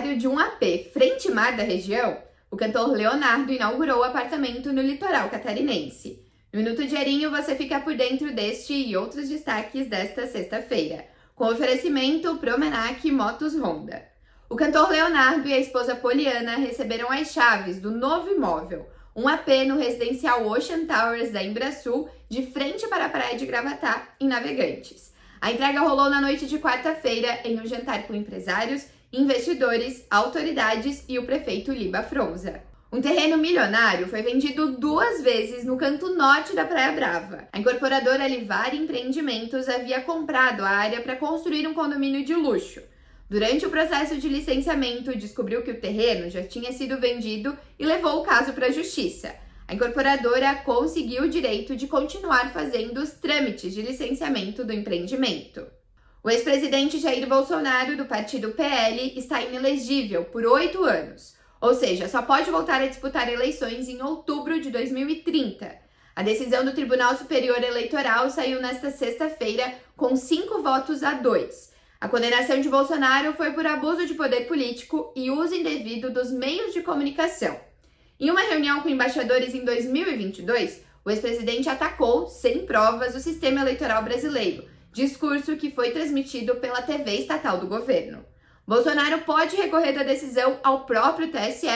proprietário de um AP frente-mar da região, o cantor Leonardo inaugurou o apartamento no litoral catarinense. No Minuto Diarinho você fica por dentro deste e outros destaques desta sexta-feira, com oferecimento Promenac Motos Honda. O cantor Leonardo e a esposa Poliana receberam as chaves do novo imóvel, um AP no residencial Ocean Towers da Embrasul, de frente para a praia de Gravatá, em Navegantes. A entrega rolou na noite de quarta-feira em um jantar com empresários, investidores, autoridades e o prefeito Liba Frouza. Um terreno milionário foi vendido duas vezes no canto norte da Praia Brava. A incorporadora Livar Empreendimentos havia comprado a área para construir um condomínio de luxo. Durante o processo de licenciamento, descobriu que o terreno já tinha sido vendido e levou o caso para a justiça. A incorporadora conseguiu o direito de continuar fazendo os trâmites de licenciamento do empreendimento. O ex-presidente Jair Bolsonaro, do partido PL, está inelegível por oito anos, ou seja, só pode voltar a disputar eleições em outubro de 2030. A decisão do Tribunal Superior Eleitoral saiu nesta sexta-feira com cinco votos a dois. A condenação de Bolsonaro foi por abuso de poder político e uso indevido dos meios de comunicação. Em uma reunião com embaixadores em 2022, o ex-presidente atacou, sem provas, o sistema eleitoral brasileiro, discurso que foi transmitido pela TV estatal do governo. Bolsonaro pode recorrer da decisão ao próprio TSE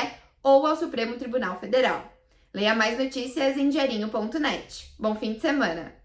ou ao Supremo Tribunal Federal. Leia mais notícias em diarinho.net. Bom fim de semana!